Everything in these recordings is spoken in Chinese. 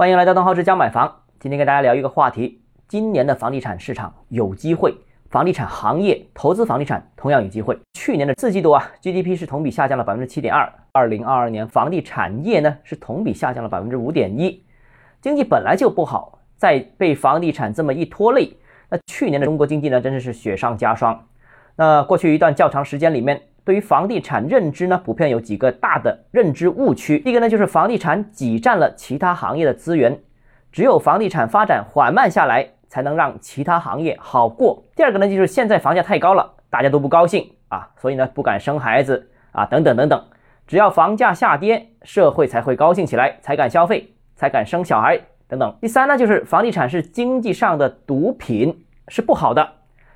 欢迎来到东浩之家买房。今天跟大家聊一个话题：今年的房地产市场有机会，房地产行业投资房地产同样有机会。去年的四季度啊，GDP 是同比下降了百分之七点二。二零二二年房地产业呢是同比下降了百分之五点一。经济本来就不好，再被房地产这么一拖累，那去年的中国经济呢真的是雪上加霜。那过去一段较长时间里面。对于房地产认知呢，普遍有几个大的认知误区。第一个呢，就是房地产挤占了其他行业的资源，只有房地产发展缓慢下来，才能让其他行业好过。第二个呢，就是现在房价太高了，大家都不高兴啊，所以呢不敢生孩子啊，等等等等。只要房价下跌，社会才会高兴起来，才敢消费，才敢生小孩等等。第三呢，就是房地产是经济上的毒品，是不好的，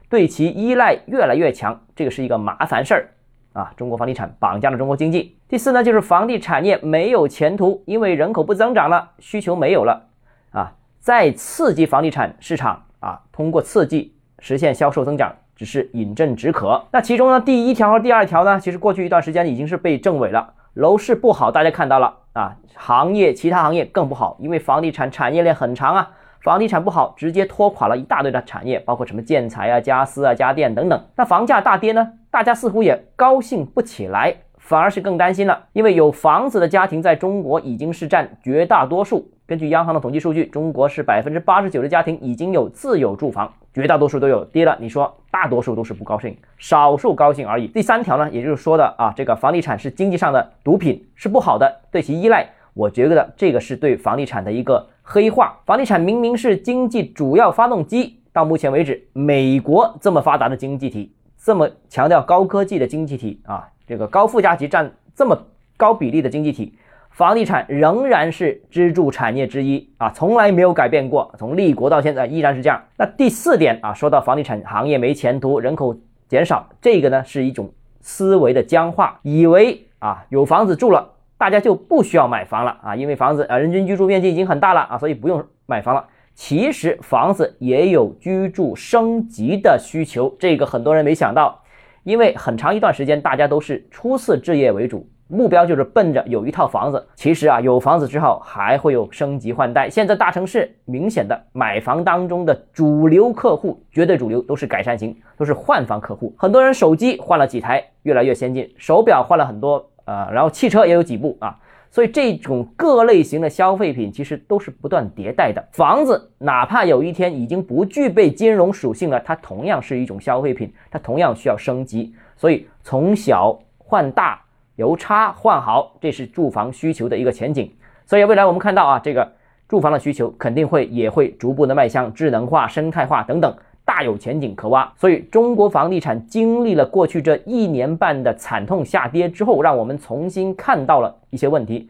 对其依赖越来越强，这个是一个麻烦事儿。啊，中国房地产绑架了中国经济。第四呢，就是房地产业没有前途，因为人口不增长了，需求没有了啊。再刺激房地产市场啊，通过刺激实现销售增长，只是饮鸩止渴。那其中呢，第一条和第二条呢，其实过去一段时间已经是被证伪了。楼市不好，大家看到了啊，行业其他行业更不好，因为房地产产业链很长啊。房地产不好，直接拖垮了一大堆的产业，包括什么建材啊、家私啊、家电等等。那房价大跌呢？大家似乎也高兴不起来，反而是更担心了。因为有房子的家庭在中国已经是占绝大多数。根据央行的统计数据，中国是百分之八十九的家庭已经有自有住房，绝大多数都有。跌了，你说大多数都是不高兴，少数高兴而已。第三条呢，也就是说的啊，这个房地产是经济上的毒品，是不好的，对其依赖。我觉得这个是对房地产的一个黑化。房地产明明是经济主要发动机，到目前为止，美国这么发达的经济体，这么强调高科技的经济体啊，这个高附加值占这么高比例的经济体，房地产仍然是支柱产业之一啊，从来没有改变过，从立国到现在依然是这样。那第四点啊，说到房地产行业没前途，人口减少，这个呢是一种思维的僵化，以为啊有房子住了。大家就不需要买房了啊，因为房子啊，人均居住面积已经很大了啊，所以不用买房了。其实房子也有居住升级的需求，这个很多人没想到。因为很长一段时间大家都是初次置业为主，目标就是奔着有一套房子。其实啊，有房子之后还会有升级换代。现在大城市明显的买房当中的主流客户，绝对主流都是改善型，都是换房客户。很多人手机换了几台，越来越先进，手表换了很多。啊，然后汽车也有几部啊，所以这种各类型的消费品其实都是不断迭代的。房子哪怕有一天已经不具备金融属性了，它同样是一种消费品，它同样需要升级。所以从小换大，由差换好，这是住房需求的一个前景。所以未来我们看到啊，这个住房的需求肯定会也会逐步的迈向智能化、生态化等等。大有前景可挖，所以中国房地产经历了过去这一年半的惨痛下跌之后，让我们重新看到了一些问题，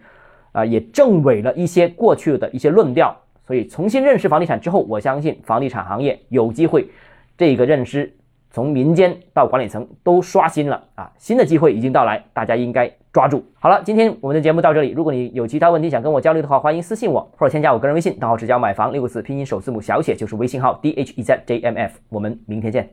啊，也证伪了一些过去的一些论调。所以重新认识房地产之后，我相信房地产行业有机会，这个认知。从民间到管理层都刷新了啊！新的机会已经到来，大家应该抓住。好了，今天我们的节目到这里。如果你有其他问题想跟我交流的话，欢迎私信我或者添加我个人微信，账号只交买房六个字拼音首字母小写就是微信号 d h e z j m f。我们明天见。